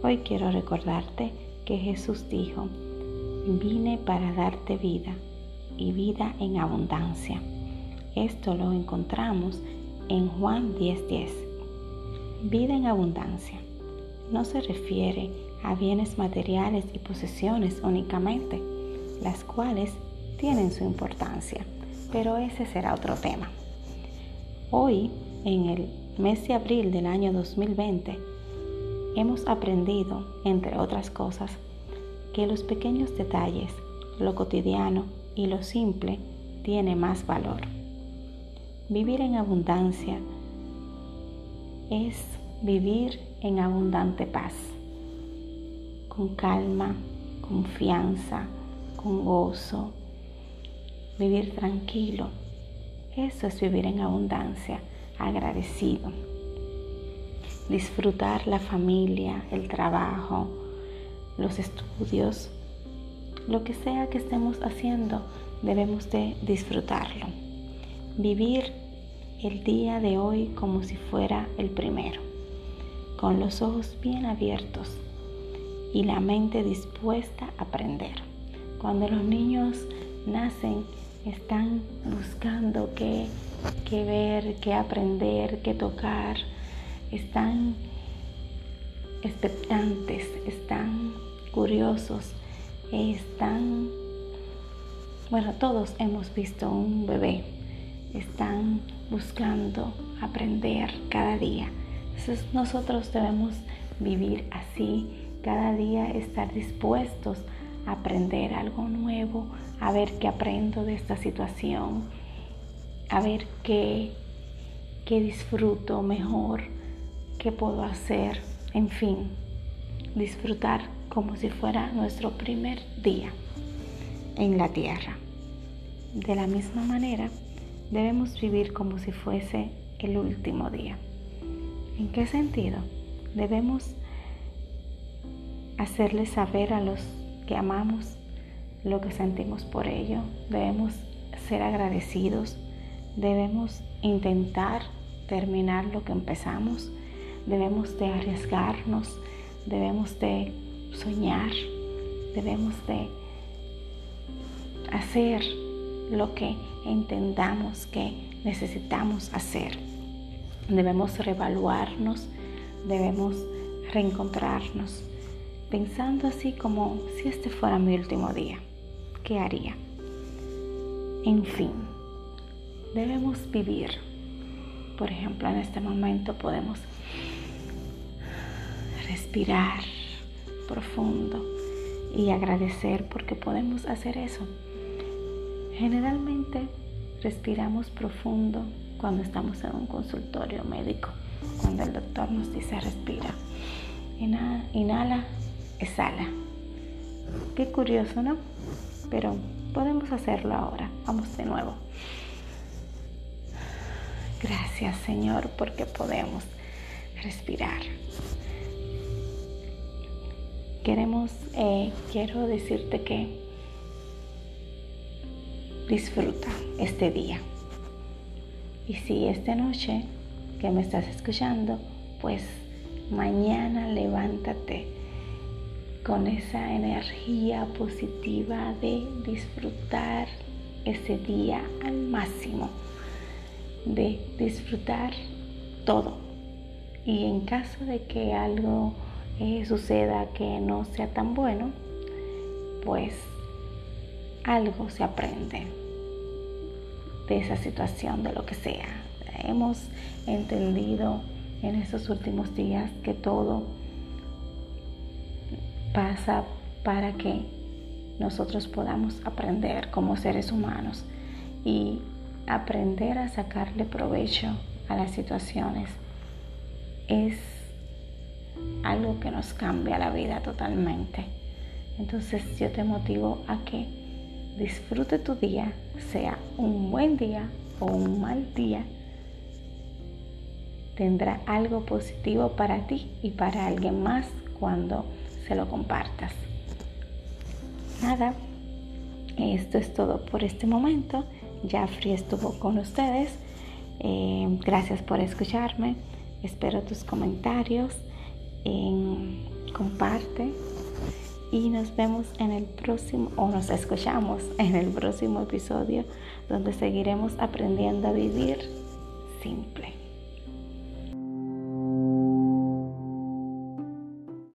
Hoy quiero recordarte que Jesús dijo, vine para darte vida y vida en abundancia. Esto lo encontramos en Juan 10:10. Vida en abundancia no se refiere a bienes materiales y posesiones únicamente, las cuales tienen su importancia, pero ese será otro tema. Hoy, en el mes de abril del año 2020, hemos aprendido, entre otras cosas, que los pequeños detalles, lo cotidiano y lo simple tiene más valor. Vivir en abundancia es vivir en abundante paz, con calma, confianza, con gozo, vivir tranquilo. Eso es vivir en abundancia, agradecido. Disfrutar la familia, el trabajo, los estudios, lo que sea que estemos haciendo, debemos de disfrutarlo. Vivir el día de hoy como si fuera el primero, con los ojos bien abiertos y la mente dispuesta a aprender. Cuando los niños nacen, están buscando qué, qué ver, qué aprender, qué tocar, están expectantes, están curiosos, están, bueno, todos hemos visto un bebé, están buscando aprender cada día. Entonces nosotros debemos vivir así, cada día estar dispuestos a aprender algo nuevo, a ver qué aprendo de esta situación, a ver qué, qué disfruto mejor, qué puedo hacer, en fin, disfrutar como si fuera nuestro primer día en la tierra. De la misma manera, debemos vivir como si fuese el último día. ¿En qué sentido? Debemos hacerle saber a los que amamos lo que sentimos por ello. Debemos ser agradecidos. Debemos intentar terminar lo que empezamos. Debemos de arriesgarnos. Debemos de soñar. Debemos de hacer lo que entendamos que necesitamos hacer. Debemos reevaluarnos. Debemos reencontrarnos pensando así como si este fuera mi último día, ¿qué haría? En fin, debemos vivir. Por ejemplo, en este momento podemos respirar profundo y agradecer porque podemos hacer eso. Generalmente respiramos profundo cuando estamos en un consultorio médico, cuando el doctor nos dice respira. Inhala, exhala. Qué curioso, ¿no? Pero podemos hacerlo ahora. Vamos de nuevo. Gracias Señor porque podemos respirar. Queremos, eh, quiero decirte que disfruta este día. Y si esta noche que me estás escuchando, pues mañana levántate con esa energía positiva de disfrutar ese día al máximo, de disfrutar todo. Y en caso de que algo suceda que no sea tan bueno, pues algo se aprende de esa situación, de lo que sea. Hemos entendido en estos últimos días que todo pasa para que nosotros podamos aprender como seres humanos y aprender a sacarle provecho a las situaciones es algo que nos cambia la vida totalmente. Entonces yo te motivo a que disfrute tu día, sea un buen día o un mal día, tendrá algo positivo para ti y para alguien más cuando se lo compartas. Nada, esto es todo por este momento. Jafri estuvo con ustedes. Eh, gracias por escucharme. Espero tus comentarios comparte y nos vemos en el próximo, o nos escuchamos en el próximo episodio donde seguiremos aprendiendo a vivir simple.